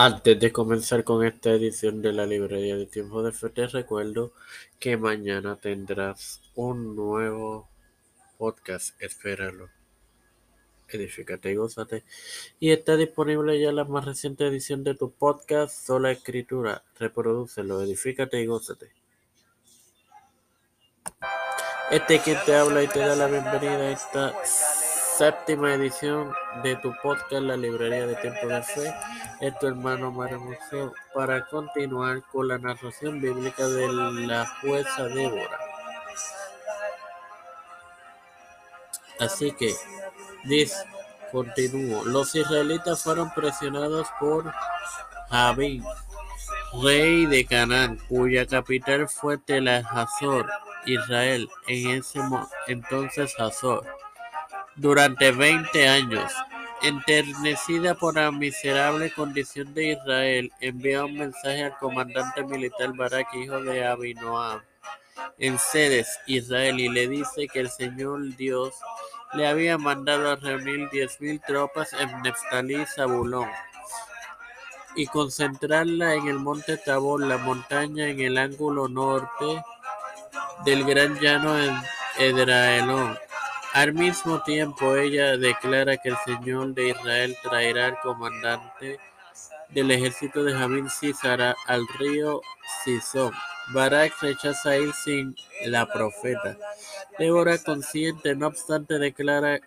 Antes de comenzar con esta edición de la librería de Tiempo de Fe, te recuerdo que mañana tendrás un nuevo podcast. Espéralo. Edifícate y gózate. Y está disponible ya la más reciente edición de tu podcast, Sola Escritura. Reprodúcelo, edifícate y gózate. Este es quien te habla y te da la bienvenida a esta séptima edición de tu podcast La Librería de Tiempo de Fe. Es tu hermano Museo para continuar con la narración bíblica de la jueza Débora. Así que, dice, continúo. Los israelitas fueron presionados por Javín, rey de Canaán, cuya capital fue Telahazor, Israel, en ese entonces Hazor durante veinte años. Enternecida por la miserable condición de Israel, envía un mensaje al comandante militar Barak, hijo de Abinoam, en Sedes, Israel, y le dice que el Señor Dios le había mandado a reunir diez mil tropas en Neftalí y Zabulón y concentrarla en el monte Tabor, la montaña en el ángulo norte del gran llano en Edraelón al mismo tiempo, ella declara que el Señor de Israel traerá al comandante del ejército de Jamín Císara al río Sison. Barak rechaza ir sin la profeta. Débora, consciente, no obstante, declara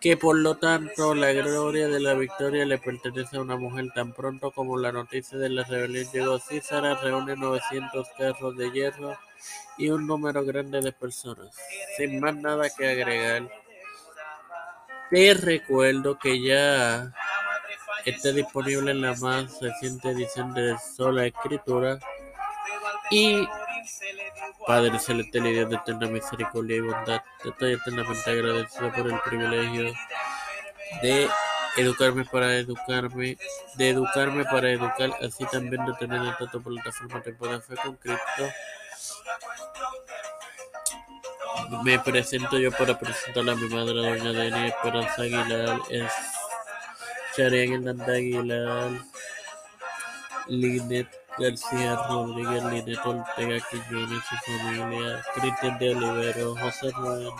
que por lo tanto la gloria de la victoria le pertenece a una mujer tan pronto como la noticia de la rebelión llegó. Císara reúne 900 carros de hierro y un número grande de personas. Sin más nada que agregar, te recuerdo que ya está disponible en la más reciente edición de Sola Escritura y Padre Celestial y Dios de eterna misericordia y bondad, estoy eternamente agradecido por el privilegio de educarme para educarme, de educarme para educar, así también de tener el trato por plataforma Tiempo de Fe con Cristo. Me presento yo para presentar a mi madre, doña Deni Esperanza Aguilar, es Hernández Aguilar, Linet García Rodríguez, Linet Ortega Quiñones y familia, Cristian de Olivero, José Rueda,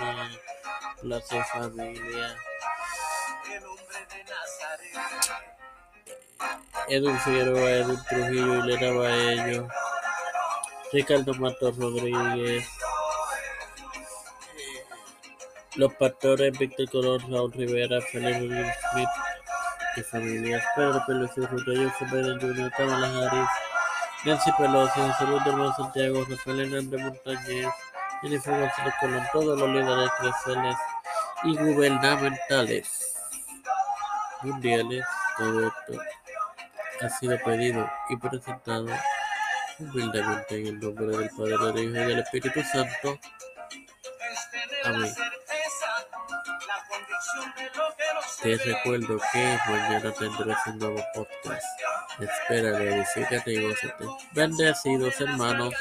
Plaza Familia, Edwin Figueroa, Edwin Trujillo, Hilera Baello, Ricardo Matos Rodríguez, los pastores Víctor Colón, Raúl Rivera, Felipe Smith y familias, Pedro Pelosi, Ruto Joseph Biden Jr., Nancy Pelosi, Luis Hermano Santiago, Rafael Hernández Montañez, Jennifer González Colón, todos los líderes eclesiales y gubernamentales mundiales, todo esto ha sido pedido y presentado humildemente en el nombre del Padre, del Hijo y del Espíritu Santo. Amén. Te recuerdo que mañana tendrás un nuevo podcast. Espérale, visítate y gózate. Bendecidos hermanos.